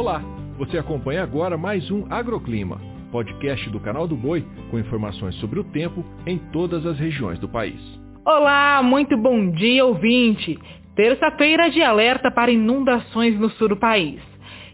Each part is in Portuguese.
Olá, você acompanha agora mais um Agroclima, podcast do canal do Boi com informações sobre o tempo em todas as regiões do país. Olá, muito bom dia, ouvinte. Terça-feira de alerta para inundações no sul do país.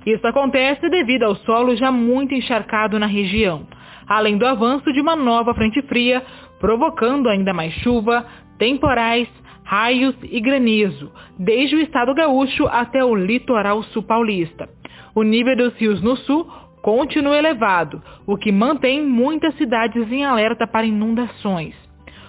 Isso acontece devido ao solo já muito encharcado na região, além do avanço de uma nova frente fria, provocando ainda mais chuva, temporais, raios e granizo, desde o estado gaúcho até o litoral sul paulista. O nível dos rios no sul continua elevado, o que mantém muitas cidades em alerta para inundações.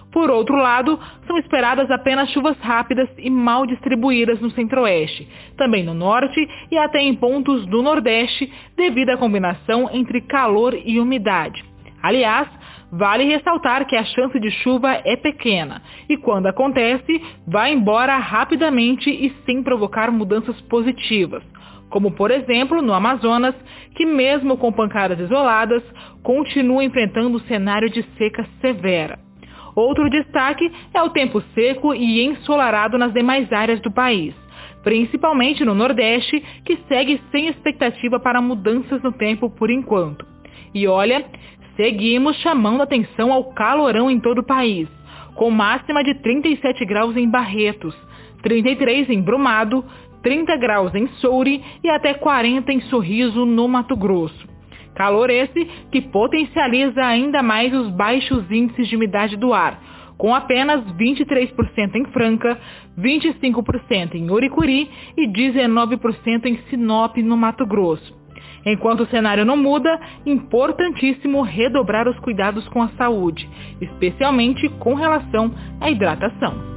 Por outro lado, são esperadas apenas chuvas rápidas e mal distribuídas no centro-oeste, também no norte e até em pontos do nordeste, devido à combinação entre calor e umidade. Aliás, vale ressaltar que a chance de chuva é pequena e quando acontece, vai embora rapidamente e sem provocar mudanças positivas, como por exemplo no Amazonas, que mesmo com pancadas isoladas, continua enfrentando o cenário de seca severa. Outro destaque é o tempo seco e ensolarado nas demais áreas do país, principalmente no Nordeste, que segue sem expectativa para mudanças no tempo por enquanto. E olha, seguimos chamando atenção ao calorão em todo o país, com máxima de 37 graus em Barretos, 33 em Brumado, 30 graus em Soure e até 40 em Sorriso, no Mato Grosso. Calor esse que potencializa ainda mais os baixos índices de umidade do ar, com apenas 23% em Franca, 25% em Uricuri e 19% em Sinop, no Mato Grosso. Enquanto o cenário não muda, importantíssimo redobrar os cuidados com a saúde, especialmente com relação à hidratação.